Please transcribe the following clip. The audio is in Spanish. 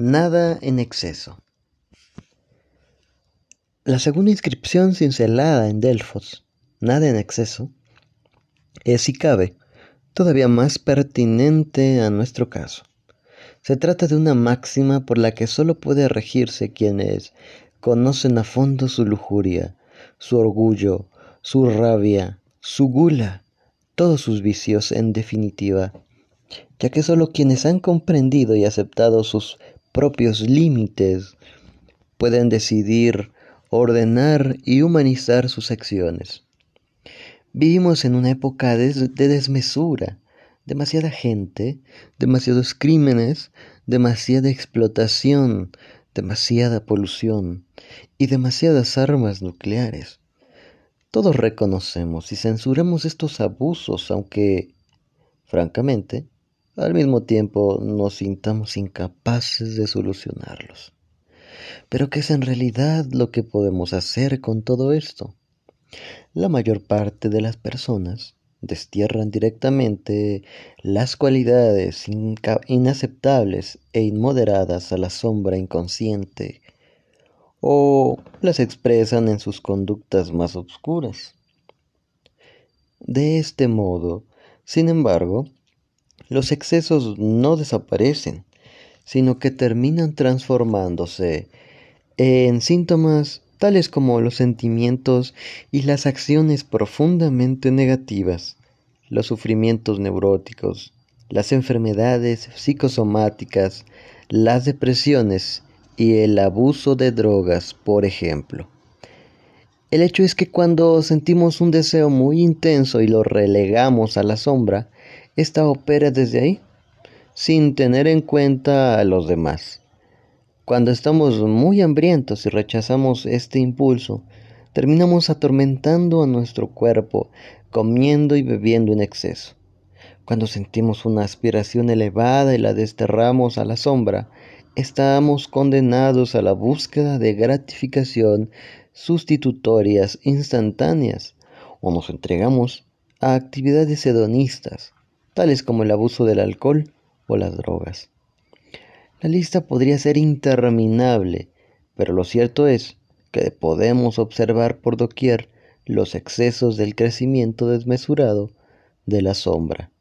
Nada en exceso. La segunda inscripción cincelada en Delfos, nada en exceso, es, si cabe, todavía más pertinente a nuestro caso. Se trata de una máxima por la que sólo puede regirse quienes conocen a fondo su lujuria, su orgullo, su rabia, su gula, todos sus vicios en definitiva, ya que sólo quienes han comprendido y aceptado sus propios límites pueden decidir, ordenar y humanizar sus acciones. Vivimos en una época de, desmesura, demasiada gente, demasiados crímenes, demasiada explotación, demasiada polución y demasiadas armas nucleares. Todos reconocemos y censuramos estos abusos, aunque, francamente, al mismo tiempo nos sintamos incapaces de solucionarlos. Pero ¿qué es en realidad lo que podemos hacer con todo esto? La mayor parte de las personas destierran directamente las cualidades inaceptables e inmoderadas a la sombra inconsciente o las expresan en sus conductas más oscuras. De este modo, sin embargo, los excesos no desaparecen, sino que terminan transformándose en síntomas tales como los sentimientos y las acciones profundamente negativas, los sufrimientos neuróticos, las enfermedades psicosomáticas, las depresiones y el abuso de drogas, por ejemplo. El hecho es que cuando sentimos un deseo muy intenso y lo relegamos a la sombra, ésta opera desde ahí, sin tener en cuenta a los demás. Cuando estamos muy hambrientos y rechazamos este impulso, terminamos atormentando a nuestro cuerpo, comiendo y bebiendo en exceso. Cuando sentimos una aspiración elevada y la desterramos a la sombra, estamos condenados a la búsqueda de gratificación sustitutorias instantáneas o nos entregamos a actividades hedonistas, tales como el abuso del alcohol o las drogas. La lista podría ser interminable, pero lo cierto es que podemos observar por doquier los excesos del crecimiento desmesurado de la sombra.